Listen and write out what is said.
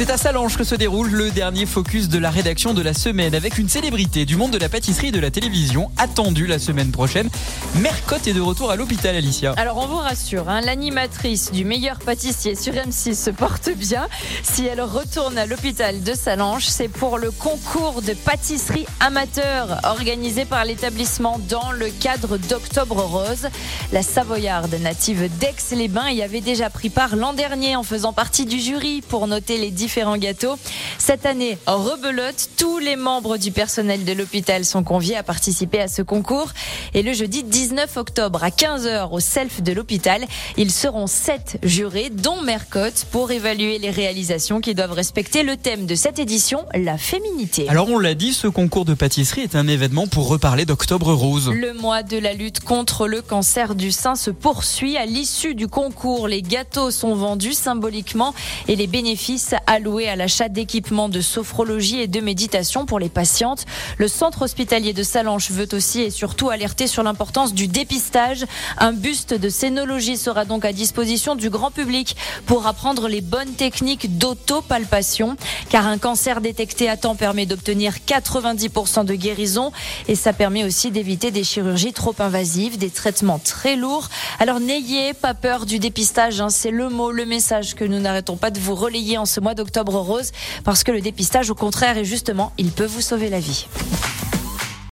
C'est à Salange que se déroule le dernier focus de la rédaction de la semaine avec une célébrité du monde de la pâtisserie et de la télévision attendue la semaine prochaine. Mercotte est de retour à l'hôpital, Alicia. Alors on vous rassure, hein, l'animatrice du meilleur pâtissier sur M6 se porte bien. Si elle retourne à l'hôpital de Salange, c'est pour le concours de pâtisserie amateur organisé par l'établissement dans le cadre d'Octobre Rose. La Savoyarde native d'Aix-les-Bains y avait déjà pris part l'an dernier en faisant partie du jury pour noter les différents différents gâteaux. Cette année, rebelote, tous les membres du personnel de l'hôpital sont conviés à participer à ce concours. Et le jeudi 19 octobre à 15h au self de l'hôpital, ils seront sept jurés, dont Mercotte, pour évaluer les réalisations qui doivent respecter le thème de cette édition, la féminité. Alors on l'a dit, ce concours de pâtisserie est un événement pour reparler d'Octobre Rose. Le mois de la lutte contre le cancer du sein se poursuit. À l'issue du concours, les gâteaux sont vendus symboliquement et les bénéfices à alloué à l'achat d'équipements de sophrologie et de méditation pour les patientes. Le centre hospitalier de Salanches veut aussi et surtout alerter sur l'importance du dépistage. Un buste de scénologie sera donc à disposition du grand public pour apprendre les bonnes techniques d'autopalpation car un cancer détecté à temps permet d'obtenir 90% de guérison et ça permet aussi d'éviter des chirurgies trop invasives, des traitements très lourds. Alors n'ayez pas peur du dépistage, hein. c'est le mot, le message que nous n'arrêtons pas de vous relayer en ce mois octobre rose parce que le dépistage, au contraire, et justement, il peut vous sauver la vie.